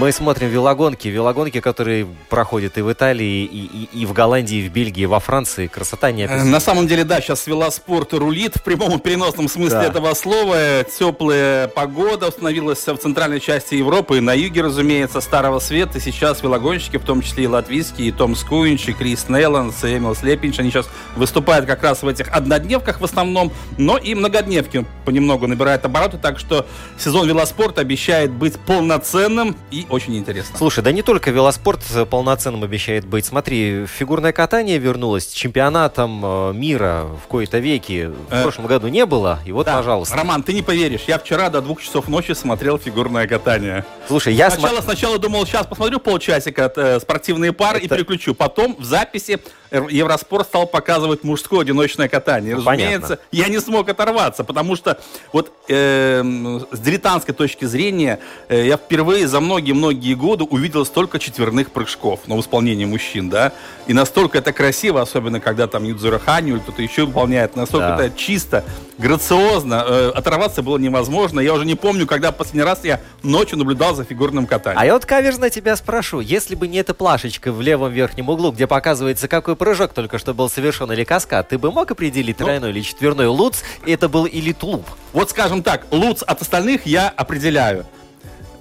Мы смотрим велогонки, велогонки, которые проходят и в Италии, и, и- и в Голландии, и в Бельгии, и во Франции. Красота не Э, описана. На самом деле, да, сейчас велоспорт рулит в прямом и переносном смысле Да. этого слова. Теплая погода установилась в центральной части Европы и на юге, разумеется, Старого Света. И сейчас велогонщики, в том числе и латвийские, и Том Скуинч, и Крис Нелланс, и Эмил Слепинч, они сейчас выступают как раз в этих однодневках в основном, но и многодневки понемногу набирают обороты, так что сезон велоспорта обещает быть полноценным и очень интересным. Слушай, да не только велоспорт э, полноценным обещает быть. Смотри, фигурное катание вернулось чемпионатом э, мира в кои-то веки. В Э, прошлом году не было, и вот, Да. пожалуйста. Роман, ты не поверишь, я вчера до двух часов ночи смотрел фигурное катание. Слушай, я Сначала, сначала думал, сейчас посмотрю полчасика э, спортивные пары и Это- переключу. Потом в записи э, Евроспорт стал показывать мужское одиночное катание. Ну, Разумеется, понятно. я не смог оторваться, потому что вот эм, с дилетантской точки зрения э, я впервые за многие-многие годы увидел столько четверных прыжков, но в исполнении мужчин, да, и настолько это красиво, особенно когда там Юдзура Ханю или кто-то еще выполняет, настолько Да. это чисто, грациозно, э, оторваться было невозможно. Я уже не помню, когда последний раз я ночью наблюдал за фигурным катанием. А я вот каверзно тебя спрошу, если бы не эта плашечка в левом верхнем углу, где показывается, какой прыжок только что был совершен или каскад, ты бы мог определить Ну. тройной или четверной луц, и это был или тулуп? Вот скажем так, луц от остальных я определяю.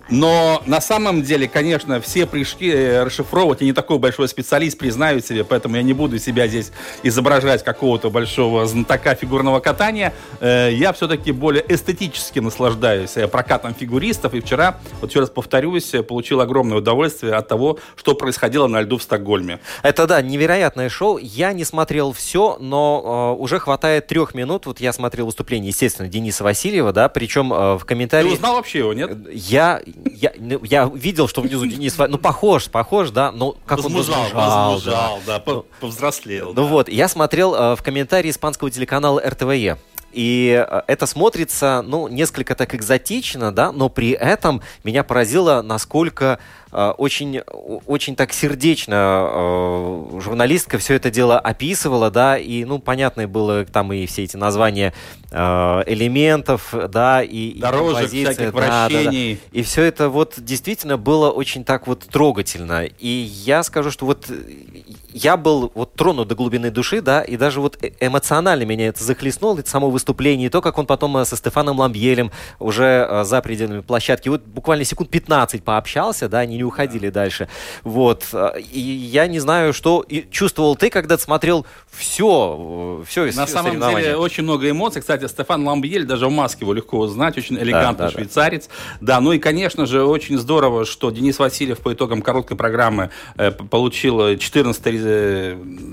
Но на самом деле, конечно, все прыжки э, расшифровывать, я не такой большой специалист, признаю себе, поэтому я не буду себя здесь изображать какого-то большого знатока фигурного катания. Э, Я все-таки более эстетически наслаждаюсь э, прокатом фигуристов. И вчера, вот еще раз повторюсь, получил огромное удовольствие от того, что происходило на льду в Стокгольме. Это, да, невероятное шоу. Я не смотрел все, но э, уже хватает трех минут. Вот я смотрел выступление, естественно, Дениса Васильева, да, причем э, в Ты комментарии... узнал вообще его, нет? Я, я, ну, я видел, что внизу Денис Ну, похож, похож, да, но как он возмужал, возмужал, возмужал, да, по- повзрослел. Ну да. вот, я смотрел э, в комментарии испанского телеканала РТВЕ. И э, это смотрится, ну, несколько так экзотично, да, но при этом меня поразило, насколько э, очень, очень так сердечно э, журналистка все это дело описывала, да, и, ну, понятно было там и все эти названия э, элементов, да, и, и Дорожек, композиция, всяких да, да, да. вращений. И все это вот действительно было очень так вот трогательно. И я скажу, что вот э, я был вот тронут до глубины души, да, и даже вот э- эмоционально меня это захлестнуло, это само выступление, и то, как он потом э, со Стефаном Ламбьелем уже э, за пределами площадки, вот буквально секунд 15 пообщался, да, они не уходили дальше. Вот. И я не знаю, что и чувствовал ты, когда смотрел все, все На самом деле очень много эмоций. Кстати, Стефан Ламбьель, даже в маске его легко узнать, очень элегантный да, да. швейцарец. Да. ну и, конечно же, очень здорово, что Денис Васильев по итогам короткой программы э, получил 14, э,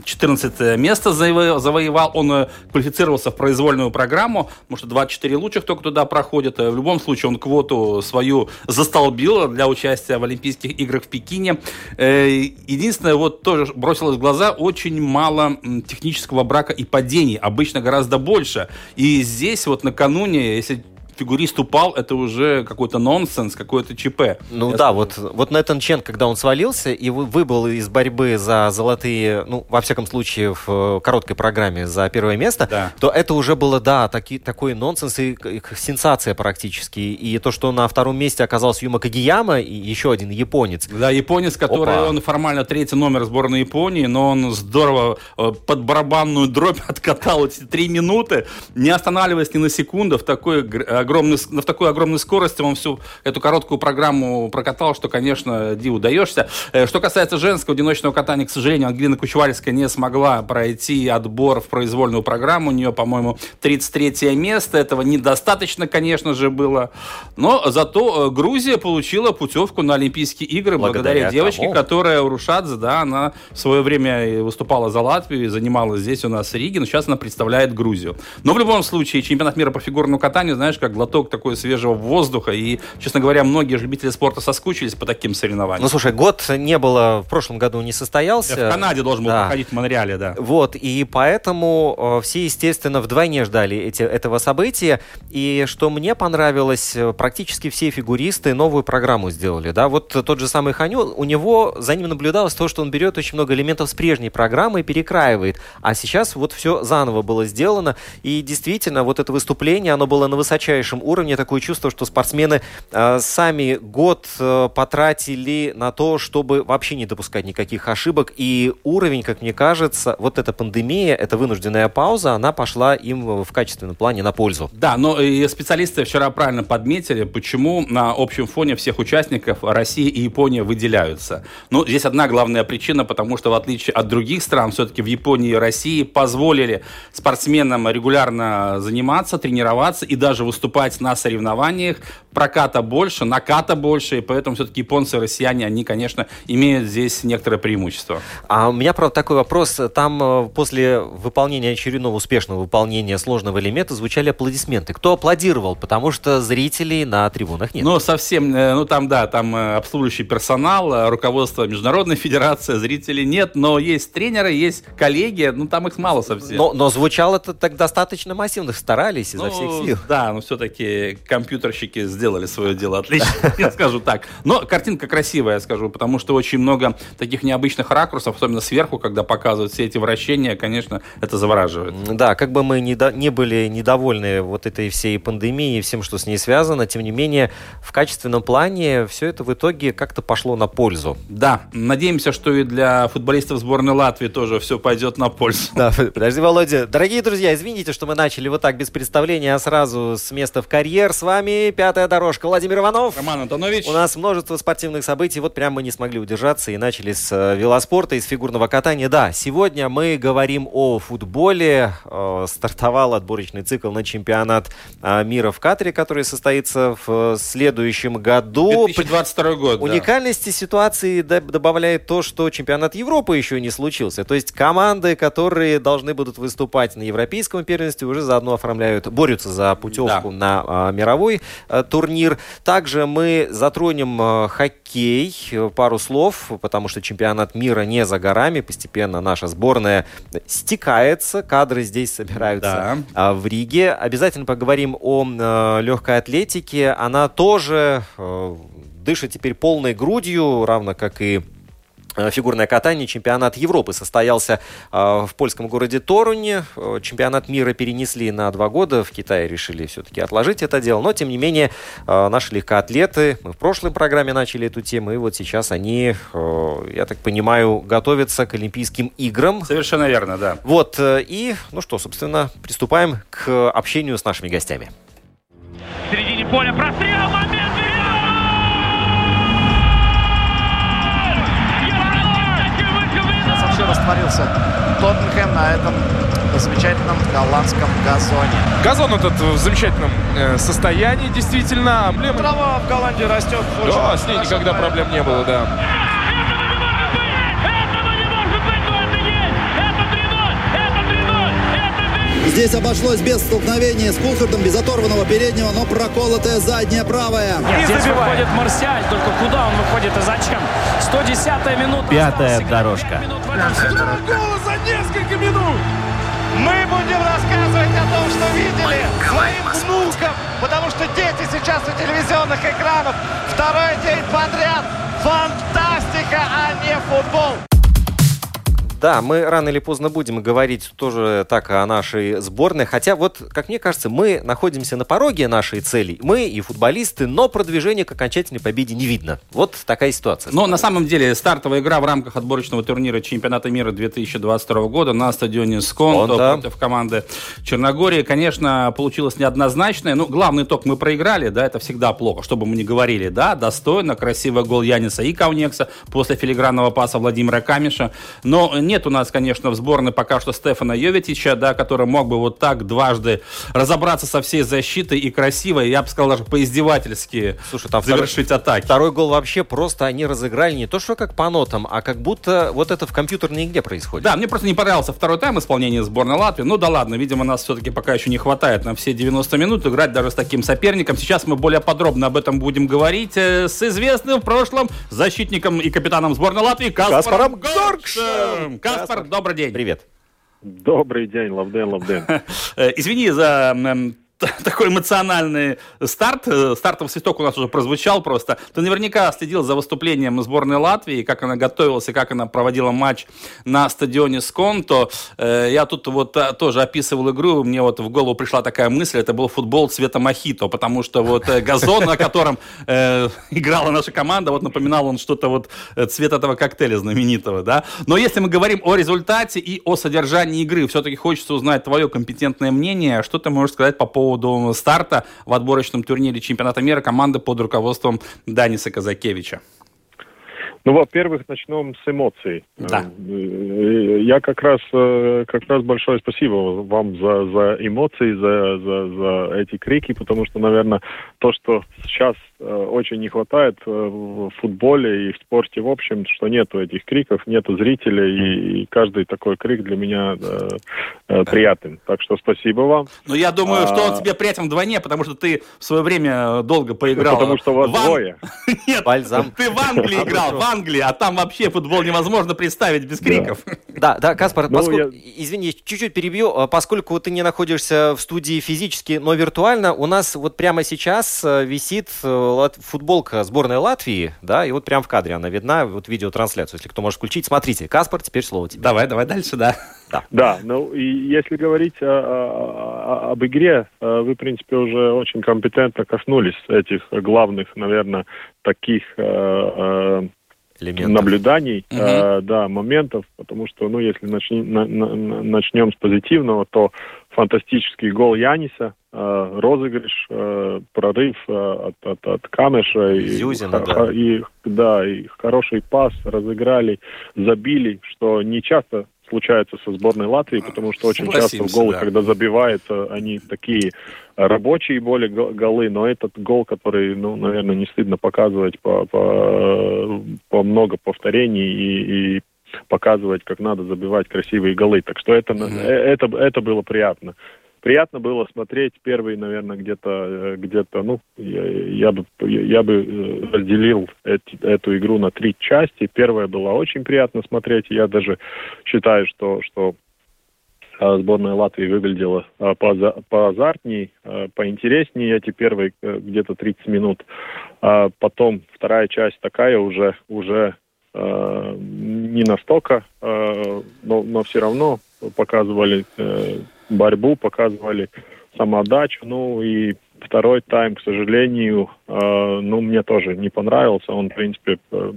14 место заво- завоевал. Он э, квалифицировался в произвольную программу, потому что 24 лучших только туда проходят. Э, В любом случае, он квоту свою застолбил для участия в Олимпийских играх в Пекине. Э, Единственное, вот тоже бросилось в глаза, очень мало технического брака и падений. Обычно гораздо больше. И здесь вот накануне, если фигурист упал, это уже какой-то нонсенс, какое-то ЧП. Ну Я да, скажу. вот, вот Нэтан Чен, когда он свалился и вы- выбыл из борьбы за золотые, ну, во всяком случае, в э, короткой программе за первое место, Да. то это уже было, да, таки, такой нонсенс и, и сенсация практически. И то, что на втором месте оказался Юма Кагияма и еще один японец. Да, японец, который, Опа. он формально третий номер сборной Японии, но он здорово э, под барабанную дробь откатал эти три минуты, не останавливаясь ни на секунду в такой гр- огромной, в такой огромной скорости он всю эту короткую программу прокатал, что, конечно, диву даешься. Э, что касается женского одиночного катания, к сожалению, Ангелина Кучевальская не смогла пройти отбор в произвольную программу. У нее, по-моему, 33 место. Этого недостаточно, конечно же, было. Но зато э, Грузия получила путевку на Олимпийские игры благодаря, благодаря девочке, тому. которая Урушадзе, да, она в свое время выступала за Латвию и занималась здесь у нас в Риге, но сейчас она представляет Грузию. Но в любом случае, чемпионат мира по фигурному катанию, знаешь, как глоток такой свежего воздуха. И, честно говоря, многие любители спорта соскучились по таким соревнованиям. Ну, слушай, год не было, в прошлом году не состоялся. Я в Канаде должен был да. проходить в Монреале, да. Вот, и поэтому э, все, естественно, вдвойне ждали эти, этого события. И что мне понравилось, э, практически все фигуристы новую программу сделали, да. Вот тот же самый Ханю, у него за ним наблюдалось то, что он берет очень много элементов с прежней программы и перекраивает. А сейчас вот все заново было сделано. И действительно, вот это выступление, оно было на высочайшем уровне. Такое чувство, что спортсмены э, сами год э, потратили на то, чтобы вообще не допускать никаких ошибок. И уровень, как мне кажется, вот эта пандемия, эта вынужденная пауза, она пошла им в качественном плане на пользу. Да, но и специалисты вчера правильно подметили, почему на общем фоне всех участников Россия и Япония выделяются. Ну, здесь одна главная причина, потому что в отличие от других стран, все-таки в Японии и России позволили спортсменам регулярно заниматься, тренироваться и даже выступать на соревнованиях. Проката больше, наката больше, и поэтому все-таки японцы и россияне, они, конечно, имеют здесь некоторое преимущество. А у меня, правда, такой вопрос. Там э, после выполнения очередного успешного выполнения сложного элемента звучали аплодисменты. Кто аплодировал? Потому что зрителей на трибунах нет. Ну, совсем, э, ну там, да, там э, обслуживающий персонал, руководство Международной Федерации, зрителей нет, но есть тренеры, есть коллеги, ну там их мало совсем. Но, но звучало это так достаточно массивно, старались изо ну, всех сил. Да, но все-таки компьютерщики сделали свое дело отлично, я скажу так. Но картинка красивая, скажу, потому что очень много таких необычных ракурсов, особенно сверху, когда показывают все эти вращения, конечно, это завораживает. Да, как бы мы не, не были недовольны вот этой всей пандемией и всем, что с ней связано, тем не менее, в качественном плане все это в итоге как-то пошло на пользу. Да, надеемся, что и для футболистов сборной Латвии тоже все пойдет на пользу. Да, подожди, Володя. Дорогие друзья, извините, что мы начали вот так без представления, а сразу с места в карьер. С вами «Пятая дорожка». Владимир Иванов. Роман Антонович. У нас множество спортивных событий. Вот прям мы не смогли удержаться и начали с э, велоспорта и с фигурного катания. Да, сегодня мы говорим о футболе. Э, стартовал отборочный цикл на чемпионат э, мира в Катаре, который состоится в следующем году. 2022 год, Уникальности да. ситуации добавляет то, что чемпионат Европы еще не случился. То есть команды, которые должны будут выступать на европейском первенстве, уже заодно оформляют, борются за путевку да. На а, мировой а, турнир. Также мы затронем а, хоккей, пару слов, потому что чемпионат мира не за горами. Постепенно наша сборная стекается, кадры здесь собираются да. а, в Риге. Обязательно поговорим о а, легкой атлетике. Она тоже дышит теперь полной грудью, равно как и Э, фигурное катание, чемпионат Европы состоялся э, в польском городе Торуне. Э, чемпионат мира перенесли на два года. В Китае решили все-таки отложить это дело. Но, тем не менее, наши легкоатлеты, мы в прошлой программе начали эту тему, и вот сейчас они, я так понимаю, готовятся к Олимпийским играм. Совершенно верно, да. Вот, и, ну что, собственно, приступаем к общению с нашими гостями. В середине поля прострел, растворился Тоттенхэм на этом замечательном голландском газоне. Газон этот в замечательном э, состоянии, действительно. Эмблема... Трава в Голландии растет. Да, с ней никогда проблем не было, да. Здесь обошлось без столкновения с Кулхартом, без оторванного переднего, но проколотая задняя правая. Нет, здесь выходит Марсиаль, только куда он выходит и зачем? 110-я минута. Пятая дорожка. Гола за несколько минут! Мы будем рассказывать о том, что видели своим внукам, потому что дети сейчас у телевизионных экранов. Второй день подряд. Фантастика, а не футбол. Да, мы рано или поздно будем говорить тоже так о нашей сборной. Хотя вот, как мне кажется, мы находимся на пороге нашей цели. Мы и футболисты, но продвижения к окончательной победе не видно. Вот такая ситуация. Но на самом деле стартовая игра в рамках отборочного турнира чемпионата мира 2022 года на стадионе Сконто Он, да. против команды Черногории, конечно, получилось неоднозначное. Ну, главный итог мы проиграли, да, это всегда плохо, что бы мы ни говорили, да, достойно, красивый гол Яниса и Каунекса после филигранного паса Владимира Камиша. Но нет у нас, конечно, в сборной пока что Стефана Йоветича, да, который мог бы вот так дважды разобраться со всей защитой и красиво, я бы сказал, даже поиздевательски Слушай, там второй- завершить атаки. Второй гол вообще просто они разыграли не то, что как по нотам, а как будто вот это в компьютерной игре происходит. Да, мне просто не понравился второй тайм исполнения сборной Латвии. Ну да ладно, видимо, нас все-таки пока еще не хватает на все 90 минут играть даже с таким соперником. Сейчас мы более подробно об этом будем говорить э, с известным в прошлом защитником и капитаном сборной Латвии Каспаром Каспаром Горкшем. Каспар, добрый день. Привет. Добрый день, Лавден, Лавден. Э, Извини за такой эмоциональный старт. Э, Стартовый свисток у нас уже прозвучал просто. Ты наверняка следил за выступлением сборной Латвии, как она готовилась и как она проводила матч на стадионе Сконто. Э, Я тут вот а, тоже описывал игру, мне вот в голову пришла такая мысль, это был футбол цвета мохито, потому что вот э, газон, на котором играла наша команда, вот напоминал он что-то вот цвет этого коктейля знаменитого, да. Но если мы говорим о результате и о содержании игры, все-таки хочется узнать твое компетентное мнение. Что ты можешь сказать по поводу старта в отборочном турнире чемпионата мира команды под руководством Даниса Казакевича? Ну, во-первых, начнем с эмоций. Да. Э, Я как раз, э, как раз большое спасибо вам за, за эмоции, за, за, за эти крики, потому что, наверное, то, что сейчас э, очень не хватает в футболе и в спорте в общем, что нету этих криков, нету зрителей, и, и каждый такой крик для меня э, э, приятен. Так что спасибо вам. Но я думаю, что он А. тебе приятен вдвойне, потому что ты в свое время долго поиграл. Потому что вас в двое. Нет, Бальзам. ты в Англии играл, в Англии, а там вообще футбол невозможно представить без криков. Да, да, Каспар, Ну, поскольку- извини, чуть-чуть перебью, а, поскольку ты не находишься в студии физически, но виртуально, у нас вот прямо сейчас э, висит э, футболка сборной Латвии, да, и вот прямо в кадре она видна, вот видеотрансляцию, если кто может включить. Смотрите, Каспар, теперь слово тебе. Давай, давай дальше, да. Да, ну и если говорить о- о- о- об игре, э, вы, в принципе, уже очень компетентно коснулись этих главных, наверное, таких э, э, Элементов. наблюданий, Мгм. э, да, моментов, потому что, ну, если начни- на- на- на- начнем с позитивного, то фантастический гол Яниса, э, розыгрыш, э, прорыв э, от, от, от Камеша. и- Зюзина, ха- да. И, да, и хороший пас, разыграли, забили, что не часто случается со сборной Латвии, потому что очень часто Согласимся, голы, да. когда забивают, э, они такие рабочие более го- голы, но этот гол, который, ну, наверное, не стыдно показывать по, по, по много повторений и, и показывать, как надо забивать красивые голы. Так что это, э, это, это было приятно. Приятно было смотреть первый, наверное, где-то, э, где-то, ну, я, я бы, я бы э, разделил эти- эту игру на три части. Первая была очень приятно смотреть. Я даже считаю, что, что э, сборная Латвии выглядела поаза- поазартней, поинтереснее эти первые где-то 30 минут. А потом вторая часть такая уже, уже не настолько, но, но все равно показывали борьбу, показывали самоотдачу. Ну и второй тайм, к сожалению, э, ну мне тоже не понравился. Он, в принципе, э,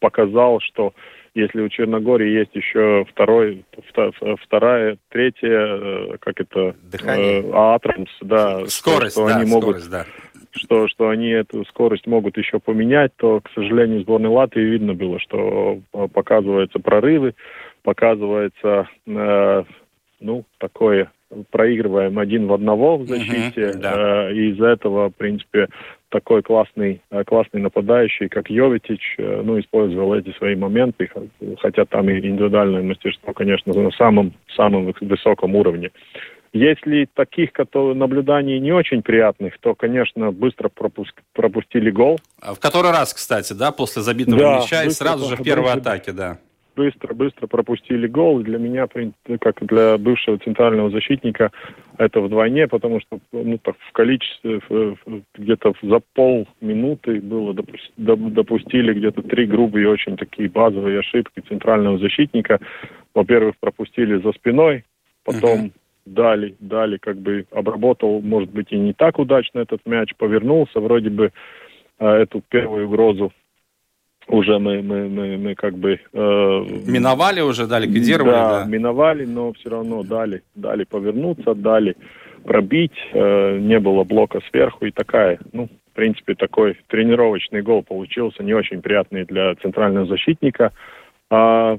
показал, что если у Черногории есть еще второй, вторая, третья, э, как это, Дыхание. э, атромс, да, Скорость, что да, они могут скорость, да. что, что они эту скорость могут еще поменять, то, к сожалению, сборной Латвии видно было, что показываются прорывы, показывается, э, ну, такое, проигрываем один в одного в защите, Мгм, да. э, и из-за этого, в принципе, такой классный, э, классный нападающий, как Йовитич, э, ну, использовал эти свои моменты, хотя там и индивидуальное мастерство, конечно, на самом, самом выс- высоком уровне. Если таких которые, наблюданий не очень приятных, то, конечно, быстро пропуск- пропустили гол. А В который раз, кстати, да, после забитого Да, мяча и сразу же в первой атаке, да. Быстро-быстро пропустили гол. Для меня, как для бывшего центрального защитника, это вдвойне, потому что ну, так, в количестве где-то за полминуты было допустили где-то три грубые очень такие базовые ошибки центрального защитника. Во-первых, пропустили за спиной, потом uh-huh. дали, дали, как бы обработал, может быть, и не так удачно этот мяч, повернулся, вроде бы э, эту первую угрозу уже мы, мы, мы, мы как бы... Э, миновали уже, да, ликвидировали? Да, да, миновали, но все равно дали, дали повернуться, дали пробить, э, не было блока сверху и такая, ну, в принципе, такой тренировочный гол получился, не очень приятный для центрального защитника. А,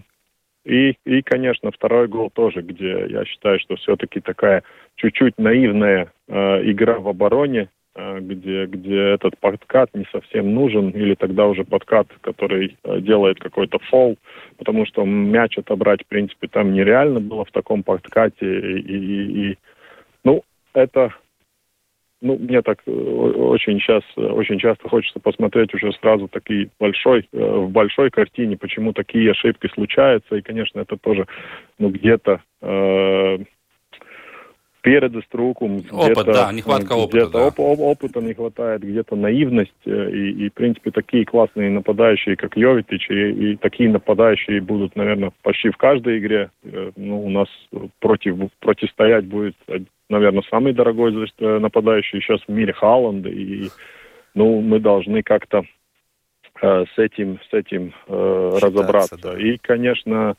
и, и, конечно, второй гол тоже, где я считаю, что все-таки такая чуть-чуть наивная э, игра в обороне, где, где этот подкат не совсем нужен, или тогда уже подкат, который э, делает какой-то фол, потому что мяч отобрать, в принципе, там нереально было в таком подкате, и, и, и ну, это, ну, мне так э, очень сейчас, очень часто хочется посмотреть уже сразу такие большой, в большой картине, почему такие ошибки случаются, и, конечно, это тоже, ну, где-то э, передость трūkums. Опыт, да, нехватка опыта. Да. Оп оп опыта не хватает, где-то наивность. Э, и, и, в принципе, такие классные нападающие, как Йовитич, и, и такие нападающие будут, наверное, почти в каждой игре. Э, ну, у нас против, противостоять будет, э, наверное, самый дорогой нападающий сейчас в мире Халланд. И, ну, мы должны как-то э, с этим, с этим э, разобраться. Да. И, конечно,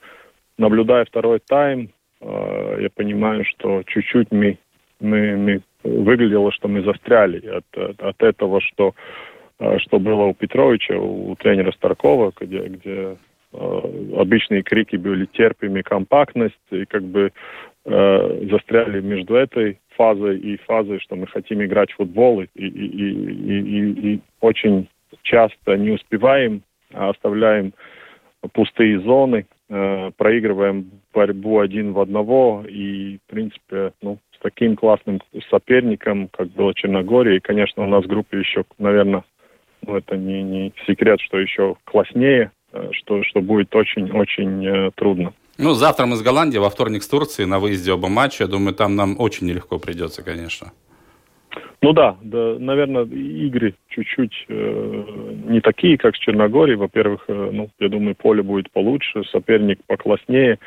наблюдая второй тайм, Э, я понимаю, что чуть-чуть мы, мы, мы выглядело, что мы застряли от, от, этого, что, э, что было у Петровича, у тренера Старкова, где, где э, обычные крики были терпими, компактность, и как бы э, застряли между этой фазой и фазой, что мы хотим играть в футбол, и, и, и, и, и очень часто не успеваем, а оставляем пустые зоны, э, проигрываем борьбу один в одного, и, в принципе, ну, с таким классным соперником, как было Черногория, и, конечно, у нас в группе еще, наверное, ну, это не, не секрет, что еще класснее, э, что, что будет очень-очень э, трудно. Ну, завтра мы с Голландией, во вторник с Турцией, на выезде оба матча. Я думаю, там нам очень нелегко придется, конечно. Ну да, да, наверное, игры чуть-чуть э, не такие, как с Черногорией. Во-первых, э, ну, я думаю, поле будет получше, соперник покласснее,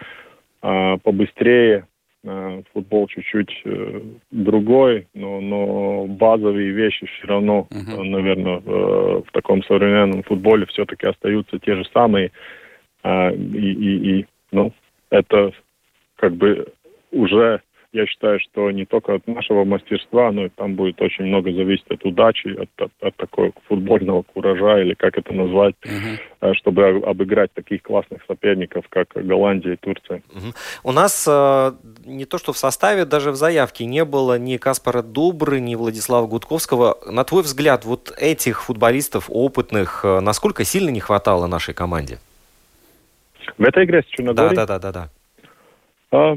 э, побыстрее, э, футбол чуть-чуть э, другой, но, но базовые вещи все равно, uh-huh. наверное, э, в таком современном футболе все-таки остаются те же самые. Э, и, и, и, ну, это как бы уже я считаю, что не только от нашего мастерства, но и там будет очень много зависеть от удачи, от, от, от такого футбольного куража, или как это назвать, uh-huh. чтобы обыграть таких классных соперников, как Голландия и Турция. Uh-huh. У нас э, не то, что в составе, даже в заявке не было ни Каспара Дубры, ни Владислава Гудковского. На твой взгляд, вот этих футболистов опытных, э, насколько сильно не хватало нашей команде? В этой игре с Черногорией? Да, да, да, да. да. А,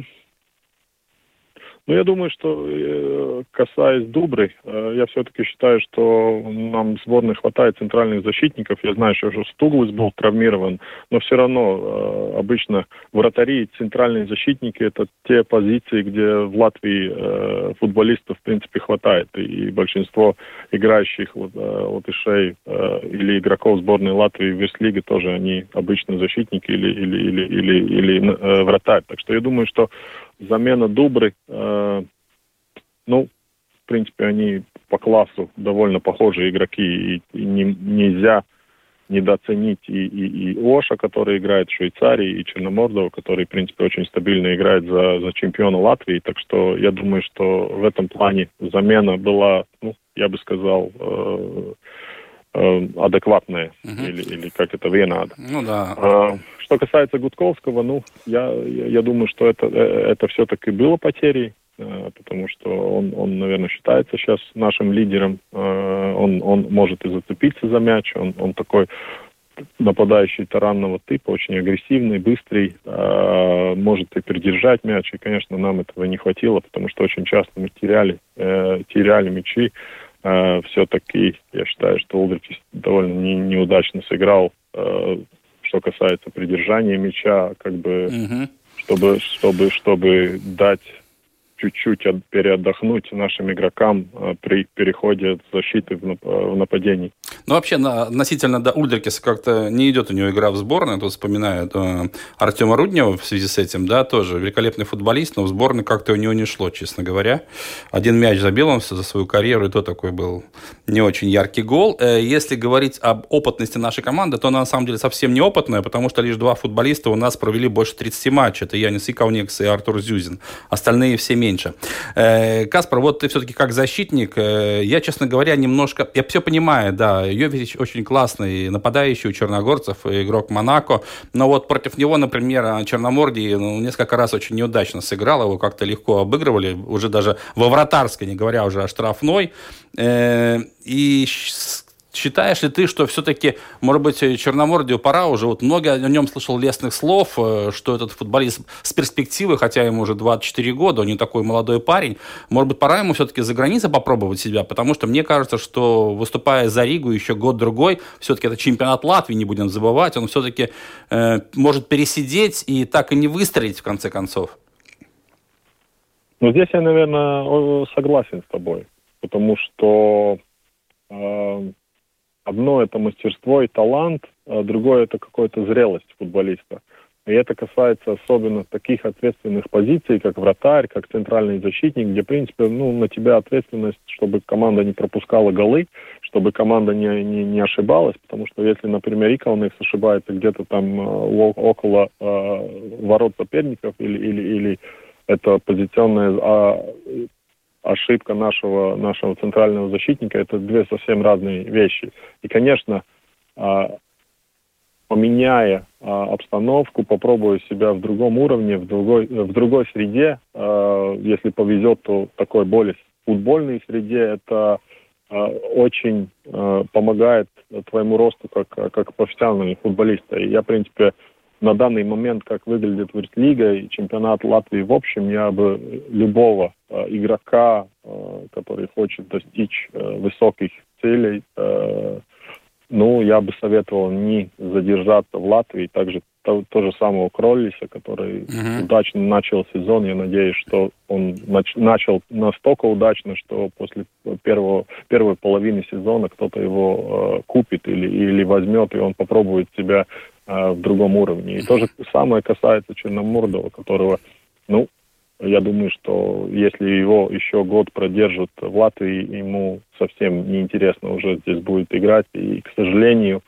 ну, я думаю, что э, касаясь Дубры, э, я все-таки считаю, что нам сборной хватает центральных защитников. Я знаю, что уже Стуглус был травмирован, но все равно э, обычно вратари и центральные защитники это те позиции, где в Латвии футболистов в принципе хватает. И большинство играющих вот, латышей или игроков сборной Латвии в Верслиге тоже они обычно защитники или, или, или, или, или вратарь. Так что я думаю, что замена Дубры, э, ну, в принципе, они по классу довольно похожие игроки, и, и не, нельзя недооценить и, и, и Оша, который играет в Швейцарии, и Черномордова, который, в принципе, очень стабильно играет за, за чемпиона Латвии. Так что я думаю, что в этом плане замена была, ну, я бы сказал, э, э, адекватная, uh-huh. или, или как это, венада. Ну да. Э, что касается Гудковского, ну, я, я, думаю, что это, э, это все-таки было потерей, э, потому что он, он, наверное, считается сейчас нашим лидером. Он, он может и зацепиться за мяч, он, он такой нападающий таранного типа, очень агрессивный, быстрый, может и придержать мяч. И, конечно, нам этого не хватило, потому что очень часто мы теряли, теряли мячи. Все-таки я считаю, что Улдрич довольно не, неудачно сыграл что касается придержания мяча, как бы, угу. чтобы, чтобы, чтобы дать чуть-чуть переотдохнуть нашим игрокам э, при переходе от защиты в нападение. Ну, вообще, на, относительно до Ульдрикеса как-то не идет у него игра в сборную. Тут вспоминаю э, Артема Руднева в связи с этим, да, тоже великолепный футболист, но в сборной как-то у него не шло, честно говоря. Один мяч забил он за свою карьеру, и то такой был не очень яркий гол. Э, если говорить об опытности нашей команды, то она на самом деле совсем не опытная, потому что лишь два футболиста у нас провели больше 30 матчей. Это Янис Иковникс и Артур Зюзин. Остальные все меньше. Э, Каспар, вот ты все-таки как защитник, э, я, честно говоря, немножко, я все понимаю, да, Йович очень классный нападающий у черногорцев, игрок Монако, но вот против него, например, Черномордий ну, несколько раз очень неудачно сыграл, его как-то легко обыгрывали, уже даже во вратарской, не говоря уже о штрафной. Э, и Считаешь ли ты, что все-таки, может быть, Черномордию пора уже? Вот много о нем слышал лестных слов, э, что этот футболист с перспективы, хотя ему уже 24 года, он не такой молодой парень. Может быть, пора ему все-таки за границей попробовать себя? Потому что мне кажется, что выступая за Ригу еще год-другой, все-таки это чемпионат Латвии, не будем забывать, он все-таки э, может пересидеть и так и не выстрелить в конце концов. Ну, здесь я, наверное, согласен с тобой, потому что э, Одно это мастерство и талант, а другое это какая-то зрелость футболиста. И это касается особенно таких ответственных позиций, как вратарь, как центральный защитник, где, в принципе, ну, на тебя ответственность, чтобы команда не пропускала голы, чтобы команда не, не, не ошибалась, потому что если, например, Иколнекс ошибается где-то там э, около э, ворот соперников или, или, или это позиционная а, ошибка нашего, нашего центрального защитника, это две совсем разные вещи. И, конечно, а, поменяя а, обстановку, попробуя себя в другом уровне, в другой, в другой среде, а, если повезет, то такой более футбольной среде, это очень помогает твоему росту как, как профессионального футболиста. И я, в принципе, на данный момент, как выглядит Лига и чемпионат Латвии в общем, я бы любого э, игрока, э, который хочет достичь э, высоких целей, э, ну, я бы советовал не задержаться в Латвии. Также то, то же самого Кроллиса, который uh-huh. удачно начал сезон. Я надеюсь, что он нач- начал настолько удачно, что после первого, первой половины сезона кто-то его э, купит или, или возьмет, и он попробует себя в другом уровне. И то же самое касается Черномордова, которого, ну, я думаю, что если его еще год продержат в Латвии, ему совсем неинтересно уже здесь будет играть. И, к сожалению,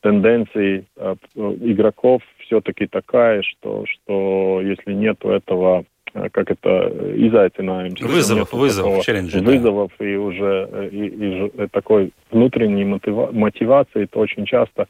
тенденции э, игроков все-таки такая, что, что если нет этого э, как это изайтинаем. Вызовов, вызовов, челленджи. Вызовов да. и уже э, и, и такой внутренней мотива- мотивации, то очень часто а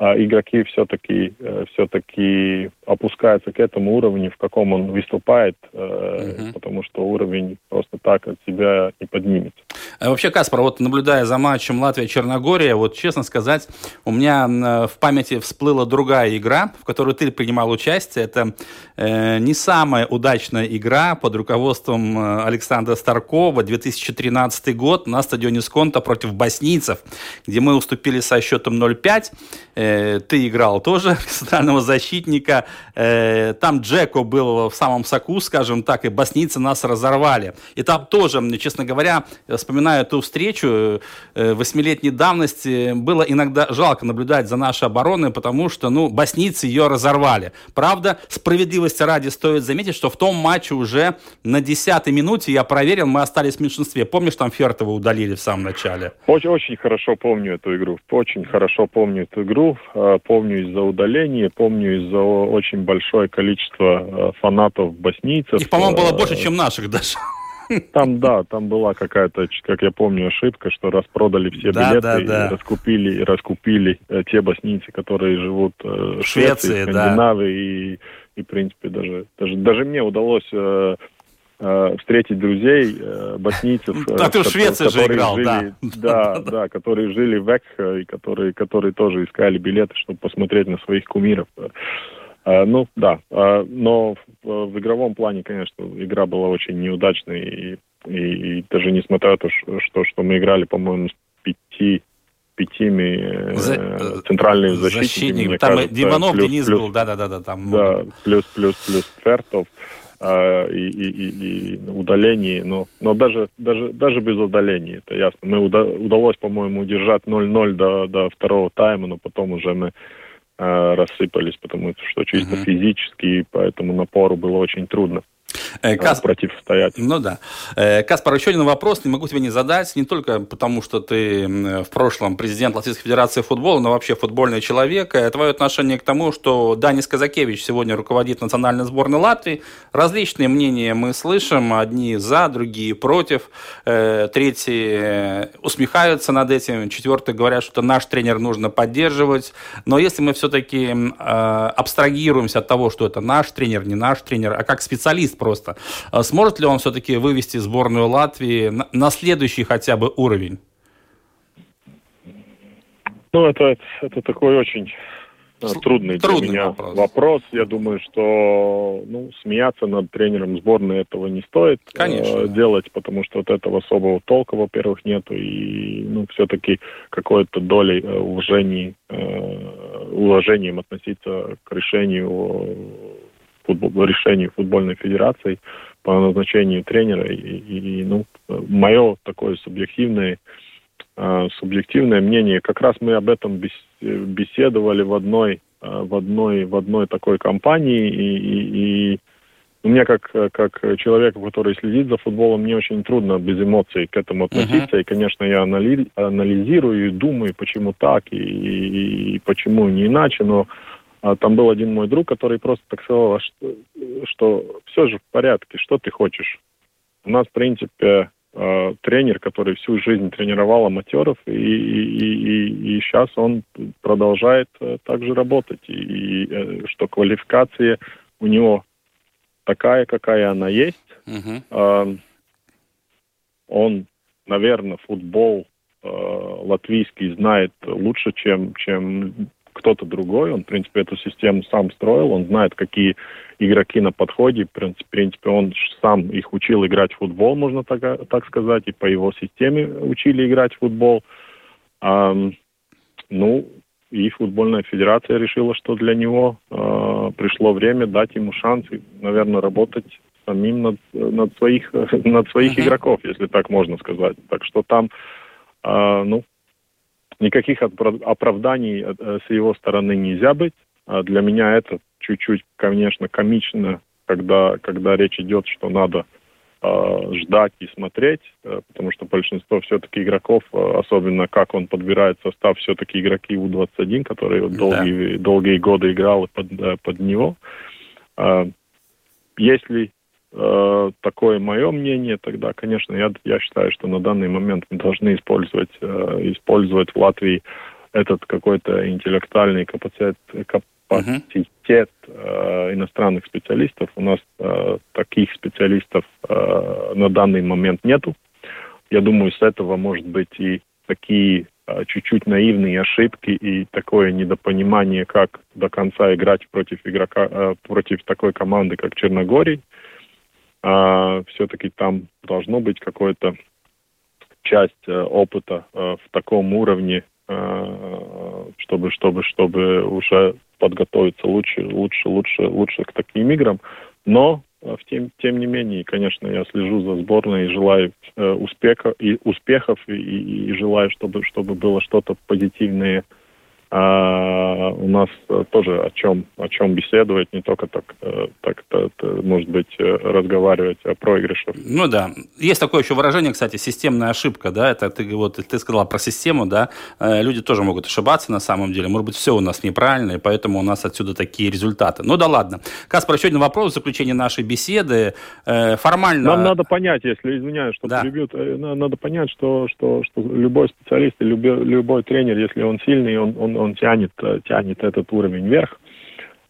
игроки все-таки э, все-таки опускаются к этому уровню, в каком он выступает, угу. потому что уровень просто так от себя не поднимется. А вообще, Каспар, вот наблюдая за матчем Латвия-Черногория, вот честно сказать, у меня в памяти всплыла другая игра, в которой ты принимал участие. Это э, не самая удачная игра под руководством э, Александра Старкова, 2013 год на стадионе Сконта против боснийцев, где мы уступили со счетом 0-5. Э, ты играл тоже центрального защитника. Э, там Джеко был в самом соку, скажем так, и боснийцы нас разорвали. И там тоже, честно говоря, вспоминаю вспоминаю ту встречу э, восьмилетней давности, было иногда жалко наблюдать за нашей обороной, потому что, ну, боснийцы ее разорвали. Правда, справедливости ради стоит заметить, что в том матче уже на десятой минуте, я проверил, мы остались в меньшинстве. Помнишь, там Фертова удалили в самом начале? Очень, очень хорошо помню эту игру. Очень хорошо помню эту игру. А, помню из-за удаления, помню из-за очень большое количество а, фанатов боснийцев. Их, по-моему, было больше, чем наших даже. Там, да, там была какая-то, как я помню, ошибка, что распродали все да, билеты да, да. и раскупили, раскупили э, те боснийцы, которые живут э, в Швеции, Швеции Скандинавии, да. и, и, в принципе, даже, даже, даже мне удалось э, встретить друзей э, боснийцев. А ты в Швеции же играл, жили, да. Да, да, которые жили в Экхе, и которые, которые тоже искали билеты, чтобы посмотреть на своих кумиров. Ну, да. Но в, игровом плане, конечно, игра была очень неудачной. И, и, и даже несмотря на то, что, что мы играли, по-моему, с пяти пятими За... центральными защитниками. Там кажется, Диманов, плюс, Денис плюс, был, да-да-да. Там да, плюс, плюс, плюс Фертов э, и, и, и, удалений. Но, но даже, даже, даже без удалений, это ясно. Мы уда удалось, по-моему, удержать 0-0 до, до второго тайма, но потом уже мы э, рассыпались, потому что чисто uh-huh. физически, поэтому напору было очень трудно. Э, Касп... противостоять. Ну да. Э, Каспар, еще один вопрос, не могу тебе не задать, не только потому, что ты в прошлом президент Латвийской Федерации футбола, но вообще футбольный человек. Э, твое отношение к тому, что Данис Казакевич сегодня руководит национальной сборной Латвии. Различные мнения мы слышим, одни за, другие против, третьи усмехаются над этим, четвертые говорят, что наш тренер нужно поддерживать. Но если мы все-таки абстрагируемся от того, что это наш тренер, не наш тренер, а как специалист просто. А сможет ли он все-таки вывести сборную Латвии на следующий хотя бы уровень? Ну, это, это такой очень э, трудный, трудный для меня вопрос. вопрос. Я думаю, что ну, смеяться над тренером сборной этого не стоит Конечно, э, делать, потому что вот этого особого толка, во-первых, нету, и ну, все-таки какой-то долей э, уважения, э, уважением относиться к решению футбол, решению футбольной федерации по назначению тренера. И, и ну, мое такое субъективное, э, субъективное мнение, как раз мы об этом беседовали в одной, э, в одной, в одной такой компании, и, и, и у меня как, как человека, который следит за футболом, мне очень трудно без эмоций к этому относиться. Uh-huh. И, конечно, я анали, анализирую и думаю, почему так и, и, и почему не иначе. Но там был один мой друг, который просто так сказал, «А что, что все же в порядке, что ты хочешь. У нас, в принципе, э, тренер, который всю жизнь тренировал аматеров, и, и, и, и сейчас он продолжает э, также работать. И, и э, что квалификация у него такая, какая она есть. Uh-huh. Он, наверное, футбол латвийский знает лучше, чем, чем кто-то другой. Он, в принципе, эту систему сам строил, он знает, какие игроки на подходе. В принципе, он сам их учил играть в футбол, можно так, так сказать, и по его системе учили играть в футбол. А, ну, и футбольная федерация решила, что для него э, пришло время дать ему шанс, наверное, работать самим над, над своих, над своих uh-huh. игроков, если так можно сказать. Так что там, э, ну, Никаких оправданий э, с его стороны нельзя быть. А для меня это чуть-чуть, конечно, комично, когда, когда речь идет, что надо э, ждать и смотреть, э, потому что большинство все-таки игроков, э, особенно как он подбирает состав, все-таки игроки У-21, которые да. долгие, долгие годы играл под, э, под него. Э, если э, такое мое мнение, тогда, конечно, я, я считаю, что на данный момент мы должны использовать, э, использовать в Латвии этот какой-то интеллектуальный капацитет, капацитет э, иностранных специалистов. У нас э, таких специалистов э, на данный момент нету. Я думаю, с этого может быть и такие э, чуть-чуть наивные ошибки и такое недопонимание, как до конца играть против игрока, э, против такой команды, как Черногорий а, все-таки там должно быть какое-то часть э, опыта э, в таком уровне, э, чтобы, чтобы, чтобы уже подготовиться лучше, лучше, лучше, лучше к таким играм. Но в тем, тем не менее, конечно, я слежу за сборной и желаю э, успеха, и успехов и, и, и желаю, чтобы, чтобы было что-то позитивное а у нас э, тоже о чем, о чем беседовать, не только так, э, так может быть, э, разговаривать о проигрышах. Ну да. Есть такое еще выражение, кстати, системная ошибка, да, это ты, вот, ты сказала про систему, да, люди тоже могут ошибаться на самом деле, может быть, все у нас неправильно, и поэтому у нас отсюда такие результаты. Ну да ладно. Каспар, еще один вопрос в заключение нашей беседы. Формально... Нам надо понять, если, извиняюсь, что да. перебьют, надо понять, что, что, что любой специалист и любой, любой тренер, если он сильный, он, он он тянет, э, тянет этот уровень вверх,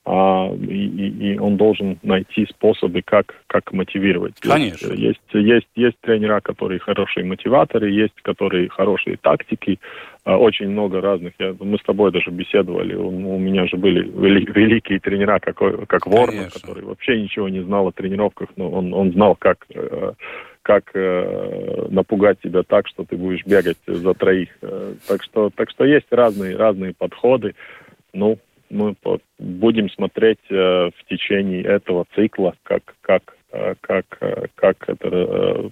а, и, и он должен найти способы, как, как мотивировать. Конечно. Есть, есть, есть тренера, которые хорошие мотиваторы, есть которые хорошие тактики, а, очень много разных. Я, мы с тобой даже беседовали, у, у меня же были вели, великие тренера, как, как Ворнер, который вообще ничего не знал о тренировках, но он, он знал, как, э, как э, напугать тебя так, что ты будешь бегать за троих. Э, так что, так что есть разные разные подходы. Ну, мы будем смотреть э, в течение этого цикла, как как э, как э, как это э,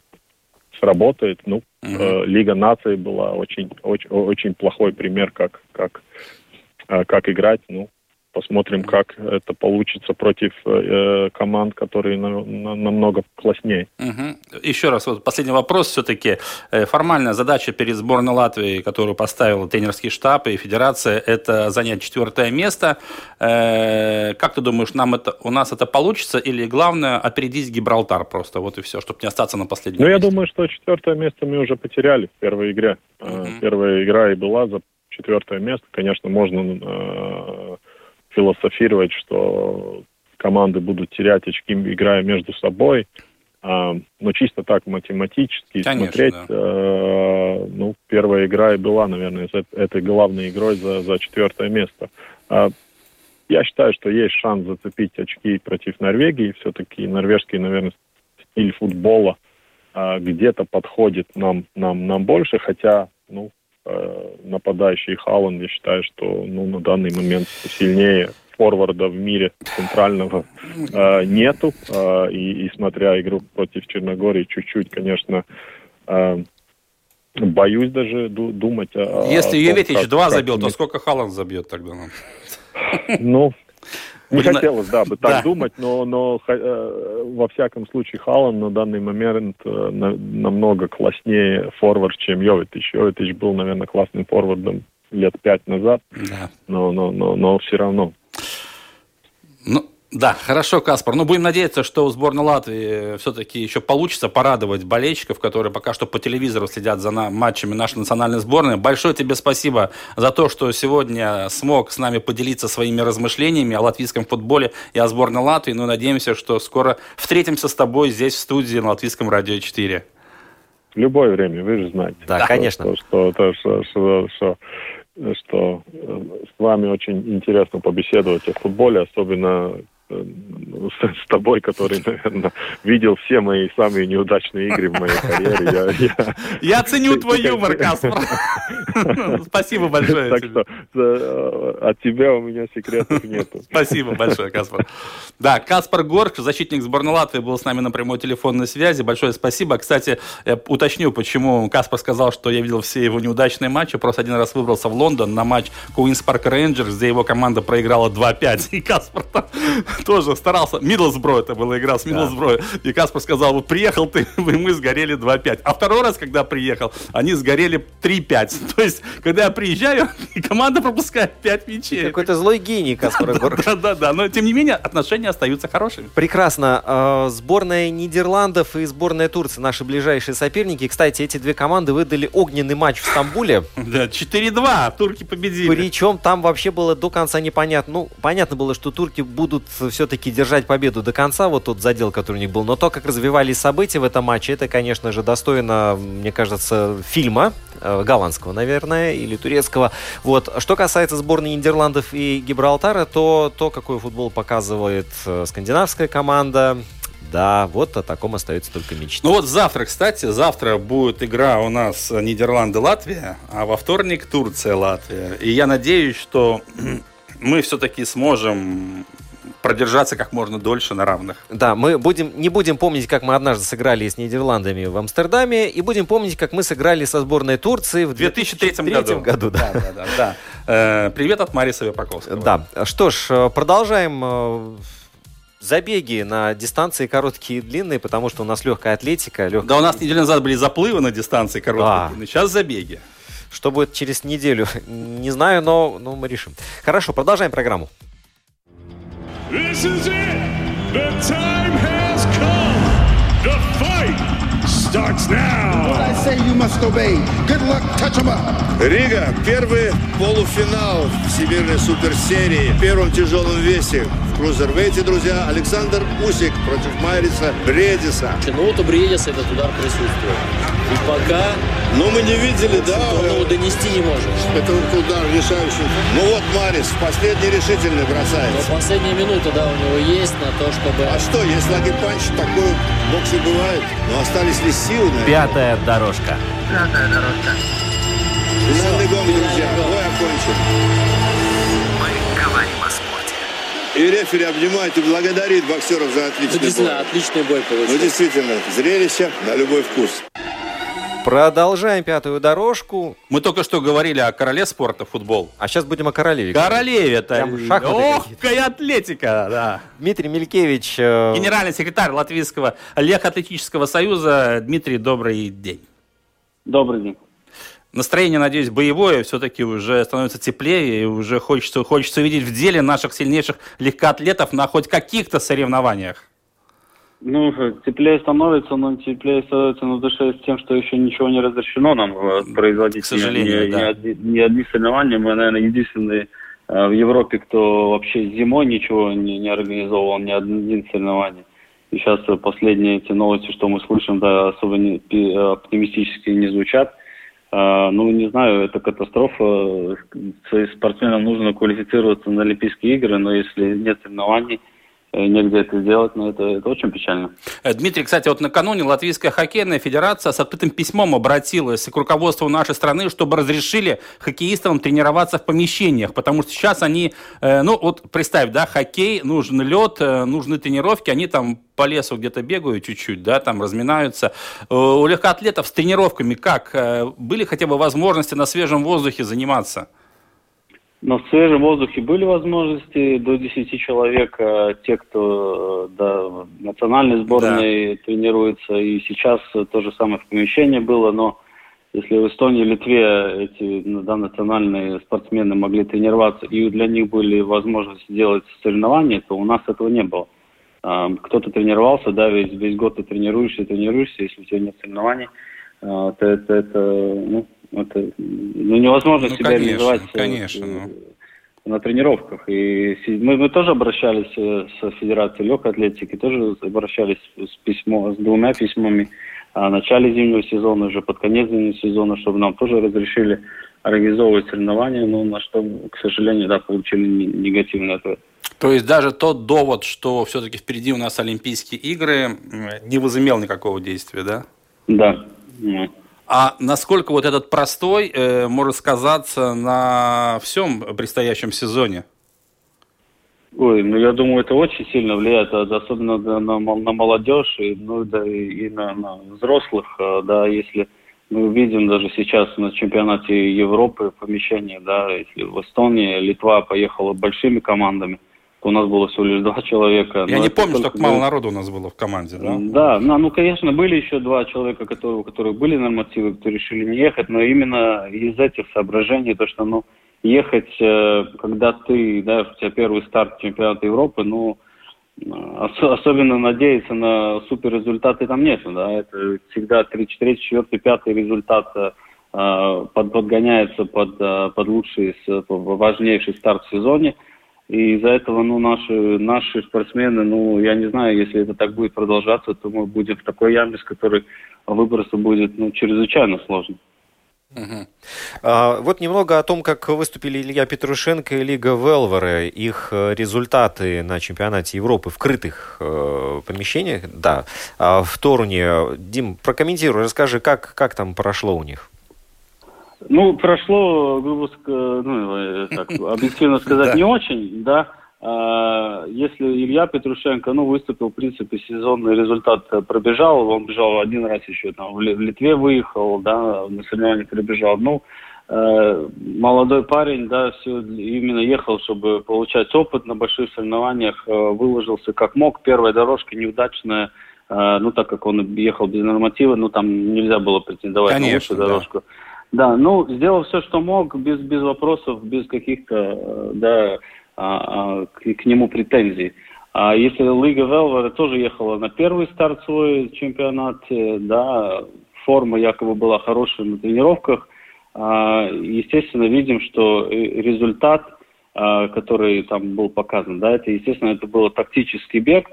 сработает. Ну, э, Лига наций была очень очень очень плохой пример, как как э, как играть. Ну, Посмотрим, как это получится против э, команд, которые на, на, намного класснее. Угу. Еще раз, вот последний вопрос. Все-таки э, формальная задача перед сборной Латвии, которую поставил тренерский штаб и федерация, это занять четвертое место. Э, как ты думаешь, нам это, у нас это получится или главное опередить Гибралтар просто? Вот и все, чтобы не остаться на последнем Ну, месте. я думаю, что четвертое место мы уже потеряли в первой игре. Угу. Первая игра и была за четвертое место. Конечно, можно э, философировать, что команды будут терять очки, играя между собой. А, но чисто так математически Конечно, смотреть, да. э, ну, первая игра и была, наверное, этой главной игрой за, за четвертое место. А, я считаю, что есть шанс зацепить очки против Норвегии. Все-таки норвежский, наверное, стиль футбола а, где-то подходит нам, нам, нам больше, хотя, ну, Э, нападающий Халланд, я считаю, что ну, на данный момент сильнее форварда в мире центрального э, нету. Э, и, и смотря игру против Черногории, чуть-чуть, конечно, э, боюсь даже думать о Если Юветич два забил, то сколько Халланд забьет тогда? Ну, не Будем... хотелось, да, бы так да. думать, но, но э, во всяком случае Халан на данный момент э, на, намного класснее форвард, чем Йовитич. Йовитич был, наверное, классным форвардом лет пять назад, да. но, но, но, но все равно. Ну, да, хорошо, Каспар. Ну, будем надеяться, что у сборной Латвии все-таки еще получится порадовать болельщиков, которые пока что по телевизору следят за матчами нашей национальной сборной. Большое тебе спасибо за то, что сегодня смог с нами поделиться своими размышлениями о латвийском футболе и о сборной Латвии. Ну, надеемся, что скоро встретимся с тобой здесь, в студии на Латвийском радио 4. В любое время, вы же знаете. Да, конечно. Что, что, что, что, что что с вами очень интересно побеседовать о футболе, особенно с, с тобой, который, наверное, видел все мои самые неудачные игры в моей карьере. Я, я... я ценю твой юмор, Каспар. Спасибо большое. Так что э, от тебя у меня секретов нет. Спасибо большое, Каспар. Да, Каспар Горк, защитник сборной Латвии, был с нами на прямой телефонной связи. Большое спасибо. Кстати, я уточню, почему Каспар сказал, что я видел все его неудачные матчи. Просто один раз выбрался в Лондон на матч Куинс Парк Рейнджерс, где его команда проиграла 2-5. И Каспар там тоже старался. Мидлсбро это была игра с Мидлсбро. Да. И Каспар сказал, вот приехал ты, и мы сгорели 2-5. А второй раз, когда приехал, они сгорели 3-5. То есть, когда я приезжаю, и команда пропускает 5 мячей. Какой-то злой гений Каспар Да, да, да. Но, тем не менее, отношения остаются хорошими. Прекрасно. А, сборная Нидерландов и сборная Турции, наши ближайшие соперники. Кстати, эти две команды выдали огненный матч в Стамбуле. Да, 4-2. Турки победили. Причем там вообще было до конца непонятно. Ну, понятно было, что турки будут все-таки держать победу до конца, вот тот задел, который у них был. Но то, как развивались события в этом матче, это, конечно же, достойно, мне кажется, фильма э, голландского, наверное, или турецкого. Вот. Что касается сборной Нидерландов и Гибралтара, то то, какой футбол показывает э, скандинавская команда, да, вот о таком остается только мечта. Ну вот завтра, кстати, завтра будет игра у нас Нидерланды-Латвия, а во вторник Турция-Латвия. И я надеюсь, что мы все-таки сможем продержаться как можно дольше на равных. Да, мы будем, не будем помнить, как мы однажды сыграли с Нидерландами в Амстердаме, и будем помнить, как мы сыграли со сборной Турции в 2003, 2003 году. году да. Да, да, да, Э, привет от Мариса Вепаковского. Да, что ж, э, продолжаем э, забеги на дистанции короткие и длинные, потому что у нас легкая атлетика. Легкая... Да, у нас неделю назад были заплывы на дистанции короткие да. и длинные, сейчас забеги. Что будет через неделю, не знаю, но, но мы решим. Хорошо, продолжаем программу. This is it. The time has starts now. What I say you must obey. Good luck, touch em up. Рига. Первый полуфинал Всемирной суперсерии в первом тяжелом весе. В крузервейте, друзья, Александр Усик против Майриса Бредиса. Ну вот у Бредиса этот удар присутствует. И пока... Ну, мы не видели, да. Ну, донести не можешь. Это удар решающий. Ну вот Марис последний решительный бросается. Но последняя минута, да, у него есть на то, чтобы... А что, если lucky punch такой В боксе бывает, но остались ли? Пятая дорожка. Пятая дорожка. Гонг, друзья. Бой окончен. Мы говорим о спорте. И рефери обнимает и благодарит боксеров за отличный Ну, действительно, бой. отличный бой Ну, получился. действительно, зрелище на любой вкус. Продолжаем пятую дорожку. Мы только что говорили о короле спорта футбол. А сейчас будем о королеве. Шахматы Ох, какая атлетика, да. Дмитрий Мелькевич. э, Генеральный секретарь Латвийского легкоатлетического союза. Дмитрий, добрый день. Добрый день. Настроение, надеюсь, боевое, все-таки уже становится теплее, и уже хочется, хочется увидеть в деле наших сильнейших легкоатлетов на хоть каких-то соревнованиях. Ну, теплее становится, но теплее становится на душе с тем, что еще ничего не разрешено нам э, производить. К сожалению, ни, да. ни одни, ни одни соревнования. Мы, наверное, единственные э, в Европе, кто вообще зимой ничего не, не организовывал, ни один соревнование. И сейчас э, последние эти новости, что мы слышим, да, особо не, оптимистически не звучат. Э, Ну, не знаю, это катастрофа. Спортсменам нужно квалифицироваться на Олимпийские игры, но если нет соревнований, э, негде это сделать, но это, это очень печально. Э, Дмитрий, кстати, вот накануне Латвийская хоккейная федерация с открытым письмом обратилась к руководству нашей страны, чтобы разрешили хоккеистам тренироваться в помещениях, потому что сейчас они, э, ну вот представь, да, хоккей, нужен лед, нужны тренировки, они там по лесу где-то бегают чуть-чуть, да, там разминаются. У легкоатлетов с тренировками как? Были хотя бы возможности на свежем воздухе заниматься? Но в свежем воздухе были возможности до 10 человек, э, те, кто э, да, в национальной сборной тренируется, и сейчас то же самое в помещении было, но если в Эстонии и Литве эти ну, да, национальные спортсмены могли тренироваться, и для них были возможности делать соревнования, то у нас этого не было. А, Кто-то тренировался, да, весь, весь год ты тренируешься, тренируешься, если у тебя нет соревнований, а, то это, это, ну, это ну, невозможно Ну, себя конечно, реализовать э, конечно, ну. на тренировках. И мы, мы тоже обращались э, с Федерацией легкой атлетики, тоже обращались с, письмо, с двумя письмами о начале зимнего сезона, уже под конец зимнего сезона, чтобы нам тоже разрешили организовывать соревнования, но на что, к сожалению, да, получили не- негативный ответ. То есть даже тот довод, что все-таки впереди у нас Олимпийские игры, не возымел никакого действия, да? Да. А насколько вот этот простой э, может сказаться на всем предстоящем сезоне? Ой, ну я думаю, это очень сильно влияет, а, особенно на, мол- на молодежь, и, ну да и, и на, на взрослых, а, да, если мы видим даже сейчас на чемпионате Европы помещение, да, если в Эстонии Литва поехала большими командами, у нас было всего лишь два человека. Я не помню, только столько мало народу у нас было в команде, да? да, ну, ну, конечно, были еще два человека, которые, у которых были нормативы, кто решили не ехать, но именно из этих соображений, то, что, ну, ехать, э, когда ты, да, у тебя первый старт чемпионата Европы, ну, э, ос- особенно надеяться на супер результаты там нет, да, это всегда 3, 4, 4, 5 результат э, под, подгоняется под, под лучший, важнейший старт в сезоне, и из-за этого, ну, наши, наши спортсмены, ну, я не знаю, если это так будет продолжаться, то мы будем в такой яме, с которой выбраться будет, ну, чрезвычайно сложно. А, Вот немного о том, как выступили Илья Петрушенко и Лига Велвары, их э, результаты на чемпионате Европы в крытых э, помещениях, да, а в Торуне. Дим, прокомментируй, расскажи, как, как там прошло у них. Ну, прошло, грубо ска- ну, э, так, объективно сказать, не очень, да. А, Если Илья Петрушенко, ну, выступил, в принципе, сезонный результат пробежал, он бежал один раз еще там в Ли- в Литве выехал, да, на соревнования прибежал. Ну, э, молодой парень, да, все именно ехал, чтобы получать опыт на больших соревнованиях, э, выложился как мог. Первая дорожка неудачная, ну, так как он ехал без норматива, ну, там нельзя было претендовать на Конечно, лучшую да. дорожку. Да, ну, сделал все, что мог, без, без вопросов, без каких-то, э, да, а, а, к, к нему претензий. А если Лига Велвера тоже ехала на первый старт свой чемпионат, э, да, форма якобы была хорошая на тренировках, а, естественно, видим, что результат, который там был показан, да, это, естественно, это был тактический бег,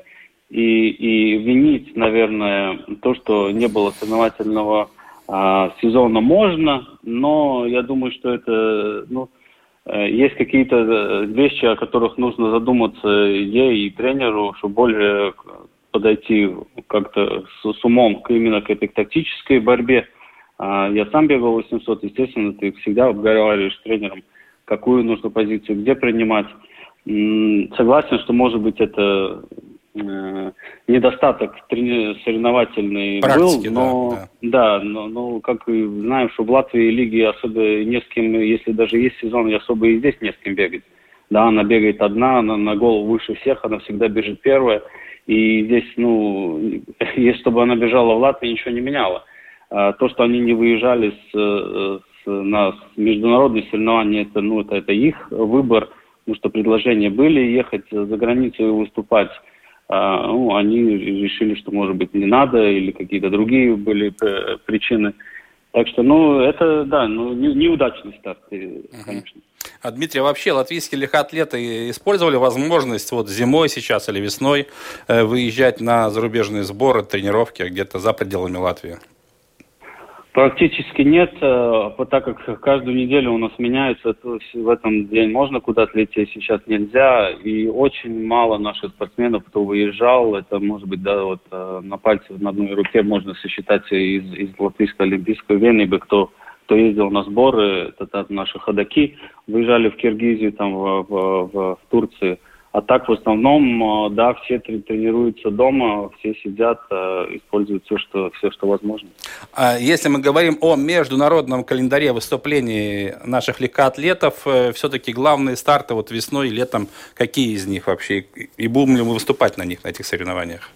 и, и винить, наверное, то, что не было соревновательного а, сезона можно, но я думаю, что это, ну, э, есть какие-то э, вещи, о которых нужно задуматься ей и тренеру, что более подойти как-то с, с умом именно к этой тактической борьбе. А, я сам бегал 800, естественно, ты всегда обговариваешь с тренером, какую нужно позицию, где принимать. Согласен, что может быть это недостаток соревновательный Практики, был, но да, да. да но, но как и знаем, что в Латвии лиги особо не с кем, если даже есть сезон, особо и здесь не с кем бегать. Да, она бегает одна, она на голову выше всех, она всегда бежит первая. И здесь, ну, если чтобы она бежала в Латвии, ничего не меняло. А то, что они не выезжали с, э, с, на международные соревнования, это, ну, это, это их выбор – потому что предложения были ехать за границу и выступать. А, ну, они решили, что, может быть, не надо, или какие-то другие были э, причины. Так что, ну, это, да, ну, не, неудачный старт, э, конечно. А, Дмитрий, вообще латвийские легкоатлеты использовали возможность вот зимой сейчас или весной э, выезжать на зарубежные сборы, тренировки где-то за пределами Латвии? Практически нет, э, так как каждую неделю у нас меняется, то в этом день можно куда-то лететь, сейчас нельзя. И очень мало наших спортсменов, кто выезжал, это может быть, да, вот э, на пальце на одной руке можно сосчитать из, из Латвийской Олимпийской Венебы, кто, кто ездил на сборы, это, это наши ходаки, выезжали в Киргизию, там, в, в, в Турции – а так в основном, э, да, все тренируются дома, все сидят, э, используют все, что, все, что возможно. А если мы говорим о международном календаре выступлений наших легкоатлетов, э, все-таки главные старты вот весной и летом, какие из них вообще? И будем ли мы выступать на них, на этих соревнованиях?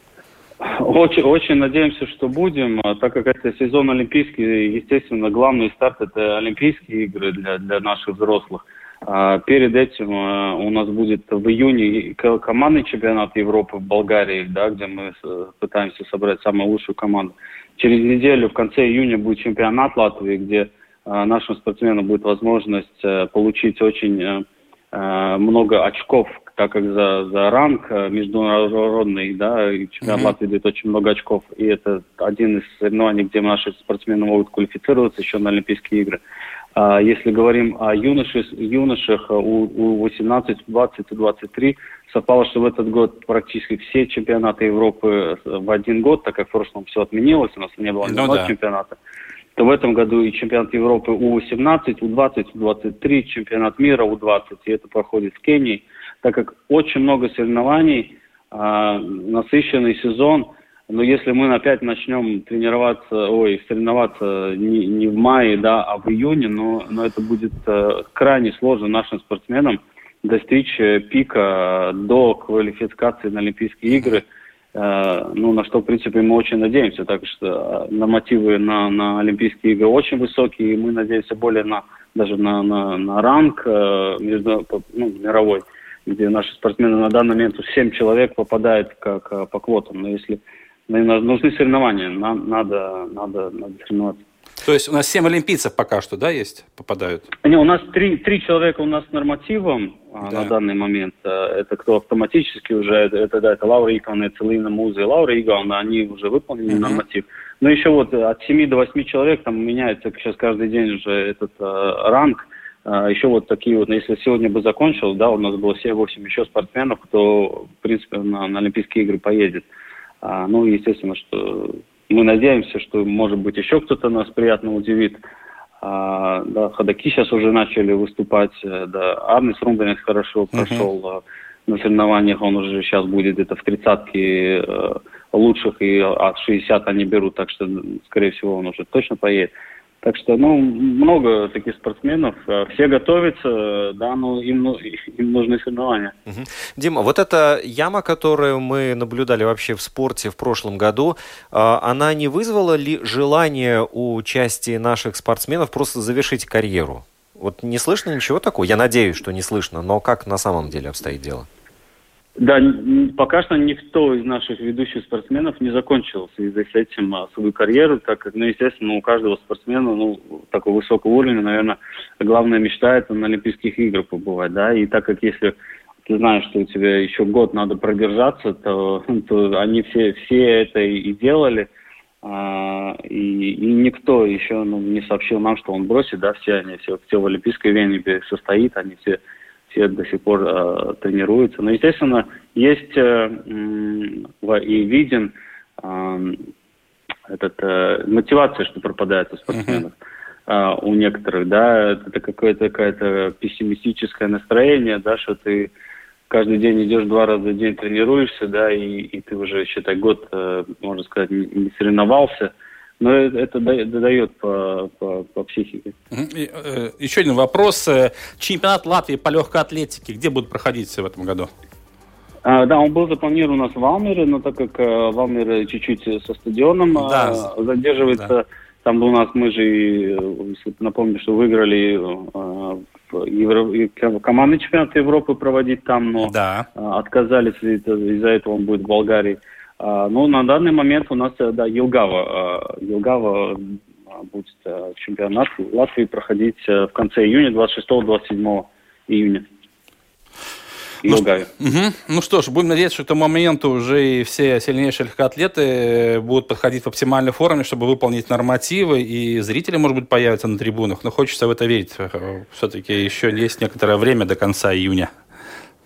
Очень, очень надеемся, что будем, а так как это сезон олимпийский, естественно, главный старт это Олимпийские игры для, для наших взрослых. А перед этим э, у нас будет в июне командный чемпионат Европы в Болгарии, да, где мы пытаемся собрать самую лучшую команду. Через неделю, в конце июня, будет чемпионат Латвии, где э, нашим спортсменам будет возможность э, получить очень много очков, так как за, за ранг международный, да, и чемпионат mm-hmm. Латвии дает очень много очков. И это один из соревнований, где наши спортсмены могут квалифицироваться еще на Олимпийские игры. А если говорим о юношах, юношах у, у 18, 20 и 23, совпало, что в этот год практически все чемпионаты Европы в один год, так как в прошлом все отменилось, у нас не было ни ну, да. чемпионата, то в этом году и чемпионат Европы У-18, У-20, У-23, чемпионат мира У-20, и это проходит в Кении, так как очень много соревнований, а, насыщенный сезон – но если мы опять начнем тренироваться, ой, соревноваться не, не в мае, да, а в июне, но, но это будет э, крайне сложно нашим спортсменам достичь э, пика до квалификации на Олимпийские игры, э, ну, на что, в принципе, мы очень надеемся. Так что э, на мотивы на, на Олимпийские игры очень высокие, и мы надеемся более на даже на, на, на ранг э, между, ну, мировой, где наши спортсмены на данный момент 7 человек попадают как э, по квотам. Но если нужны соревнования, нам надо, надо, надо соревноваться. То есть у нас 7 олимпийцев пока что, да, есть, попадают? Не, у нас три, три человека у нас с нормативом а, да. на данный момент. А, это кто автоматически уже, это, это да, это Лаура Икона, это Лина Муза и Лаура Игона, они уже выполнили uh-huh. норматив. Но еще вот от 7 до 8 человек там меняется сейчас каждый день уже этот а, ранг. А, еще вот такие вот, если сегодня бы закончил, да, у нас было 7-8 еще спортсменов, кто, в принципе, на, на Олимпийские игры поедет. А, ну, естественно, что мы надеемся, что, может быть, еще кто-то нас приятно удивит. А, да, ходаки сейчас уже начали выступать. Э, да, Арнис Румбенец хорошо прошел uh-huh. на соревнованиях. Он уже сейчас будет где-то в тридцатке э, лучших, и от 60 они берут, так что, скорее всего, он уже точно поедет. Так что, ну, много таких спортсменов. Э, все готовятся, да, но им, ну, им нужны соревнования. Угу. Дима, вот эта яма, которую мы наблюдали вообще в спорте в прошлом году, а, она не вызвала ли желание у части наших спортсменов просто завершить карьеру? Вот не слышно ничего такого? Я надеюсь, что не слышно, но как на самом деле обстоит дело? Да, пока что никто из наших ведущих спортсменов не закончил в связи с этим а, свою карьеру, так как, ну, естественно, у каждого спортсмена, ну, такого высокого уровня, наверное, главная мечта это на Олимпийских играх побывать, да, и так как если ты знаешь, что у тебя еще год надо продержаться, то, то они все, все это и делали, а, и, и никто еще ну, не сообщил нам, что он бросит, да, все они, все, все в Олимпийской Вене состоит, они все все до сих пор э, тренируются. Но, естественно, есть э, в- и виден э, этот, э, мотивация, что пропадает у спортсменов. А, у некоторых, да, это какое-то какое-то пессимистическое настроение, да, что ты каждый день идешь два раза в день тренируешься, да, и, и ты уже, считай, год, э, можно сказать, не, не соревновался, но это, да- дает по, по, по психике. Э, Еще один вопрос. Э, Чемпионат Латвии по легкой атлетике где будет проходить в этом году? А, да, он был запланирован у нас в Алмере, но так как э, Валмер чуть-чуть со стадионом э, Да. задерживается, там у нас мы же, э, напомню, что выиграли э, Евро- командный чемпионат Европы проводить там, но Да. э, отказались, из-за этого он будет в Болгарии. А, ну, на данный момент у нас, э, да, Елгава, э, Елгава э, будет э, чемпионат Латвии проходить в конце июня, 26-27 июня. Елгаве. Мгм. Ну что ж, будем надеяться, что к тому моменту уже и все сильнейшие легкоатлеты будут подходить в оптимальной форме, чтобы выполнить нормативы, и зрители, может быть, появятся на трибунах. Но хочется в это верить. Все-таки еще есть некоторое время до конца июня.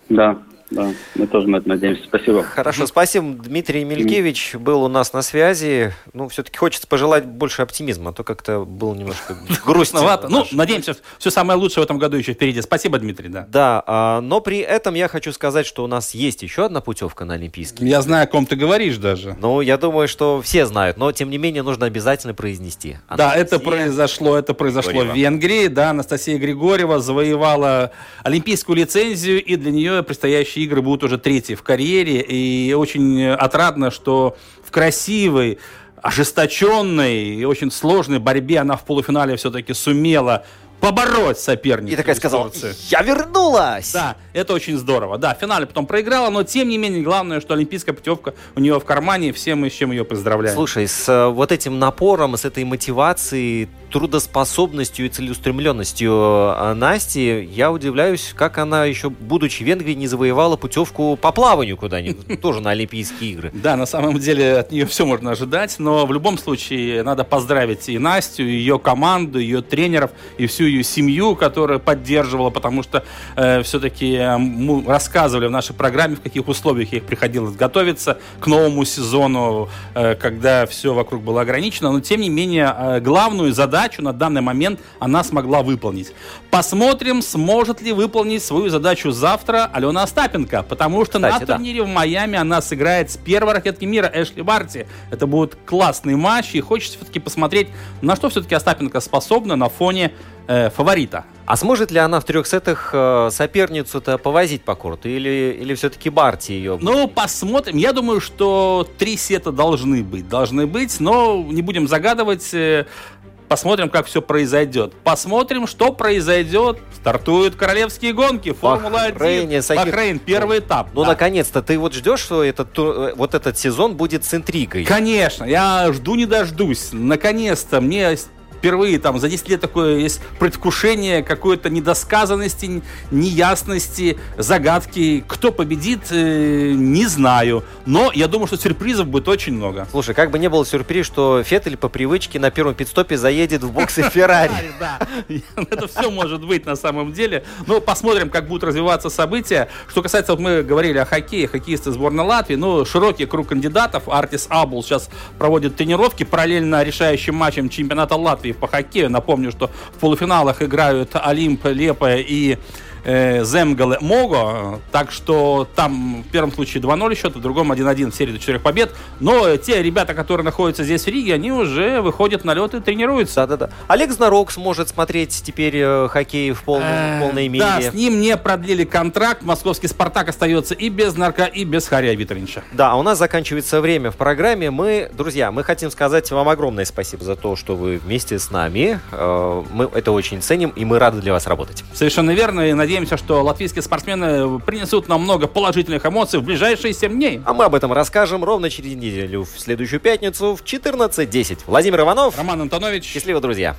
Да, да, мы тоже на это надеемся. Спасибо. Хорошо, спасибо. Дмитрий Мелькевич был у нас на связи. Ну, все-таки хочется пожелать больше оптимизма, а то как-то было немножко грустно. Грустновато. Ну, надеемся, все самое лучшее в этом году еще впереди. Спасибо, Дмитрий, да. Да, а, но при этом я хочу сказать, что у нас есть еще одна путевка на Олимпийский. Я знаю, о ком ты говоришь даже. Ну, я думаю, что все знают, но тем не менее нужно обязательно произнести. Да, это произошло, это произошло в Венгрии. Да, Анастасия Григорьева завоевала олимпийскую лицензию, и для нее предстоящие игры будут уже третьи в карьере. И очень отрадно, что в красивой, ожесточенной и очень сложной борьбе она в полуфинале все-таки сумела побороть соперника. И такая сказала, я вернулась! Да, это очень здорово. Да, в финале потом проиграла, но тем не менее главное, что олимпийская путевка у нее в кармане, и все мы с чем ее поздравляем. Слушай, с э, вот этим напором, с этой мотивацией, трудоспособностью и целеустремленностью э, Насти, я удивляюсь, как она еще, будучи в Венгрии, не завоевала путевку по плаванию куда-нибудь, тоже на Олимпийские игры. Да, на самом деле от нее все можно ожидать, но в любом случае надо поздравить и Настю, и ее команду, ее тренеров, и всю ее семью, которая поддерживала, потому что все-таки мы рассказывали в нашей программе, в каких условиях ей приходилось готовиться к новому сезону, э, когда все вокруг было ограничено, но тем не менее э, главную задачу на данный момент она смогла выполнить. Посмотрим, сможет ли выполнить свою задачу завтра Алена Остапенко, потому что Кстати, на да. турнире в Майами она сыграет с первой ракетки мира Эшли Барти. Это будет классный матч, и хочется все-таки посмотреть, на что все-таки Остапенко способна на фоне э, фаворита. А сможет ли она в трех сетах э, соперницу-то повозить по корту? Или, или все-таки Барти ее? Ну, посмотрим. Я думаю, что три сета должны быть. Должны быть, но не будем загадывать. э, Посмотрим, как все произойдет. Посмотрим, что произойдет. Стартуют королевские гонки. Формула-1. Бахрейне, Сахир. Бахрейн, первый этап. Ну, да. наконец-то, ты вот ждешь, что этот, э, вот этот сезон будет с интригой? Конечно, я жду не дождусь. Наконец-то мне впервые там за 10 лет такое есть предвкушение какой-то недосказанности, неясности, загадки. Кто победит, э, не знаю. Но я думаю, что сюрпризов будет очень много. Слушай, как бы не был сюрприз, что Феттель по привычке на первом пидстопе заедет в боксы Феррари. Да, это все может быть на самом деле. Но посмотрим, как будут развиваться события. Что касается, вот мы говорили о хоккее, хоккеисты сборной Латвии, ну, широкий круг кандидатов. Артис Абул сейчас проводит тренировки параллельно решающим матчем чемпионата Латвии по хоккею. Напомню, что в полуфиналах играют Олимп, Лепа и э, Земгале Мого, так что там в первом случае 2-0 счет, в другом 1-1 в серии до 4 побед. Но те ребята, которые находятся здесь в Риге, они уже выходят на лед и тренируются. Да-да-да. Олег Знарок сможет смотреть теперь э, хоккей в полном- Э, полной мере. Да, с ним не продлили контракт. Московский «Спартак» остается и без Нарка, и без Хария Витринча. Да, у нас заканчивается время в программе. Мы, друзья, мы хотим сказать вам огромное спасибо за то, что вы вместе с нами. Э, Мы это очень ценим, и мы рады для вас работать. Совершенно верно. И надеемся, что латвийские спортсмены принесут нам много положительных эмоций в ближайшие 7 дней. А мы об этом расскажем ровно через неделю, в следующую пятницу в 14.10. Владимир Иванов. Роман Антонович. Счастливо, друзья.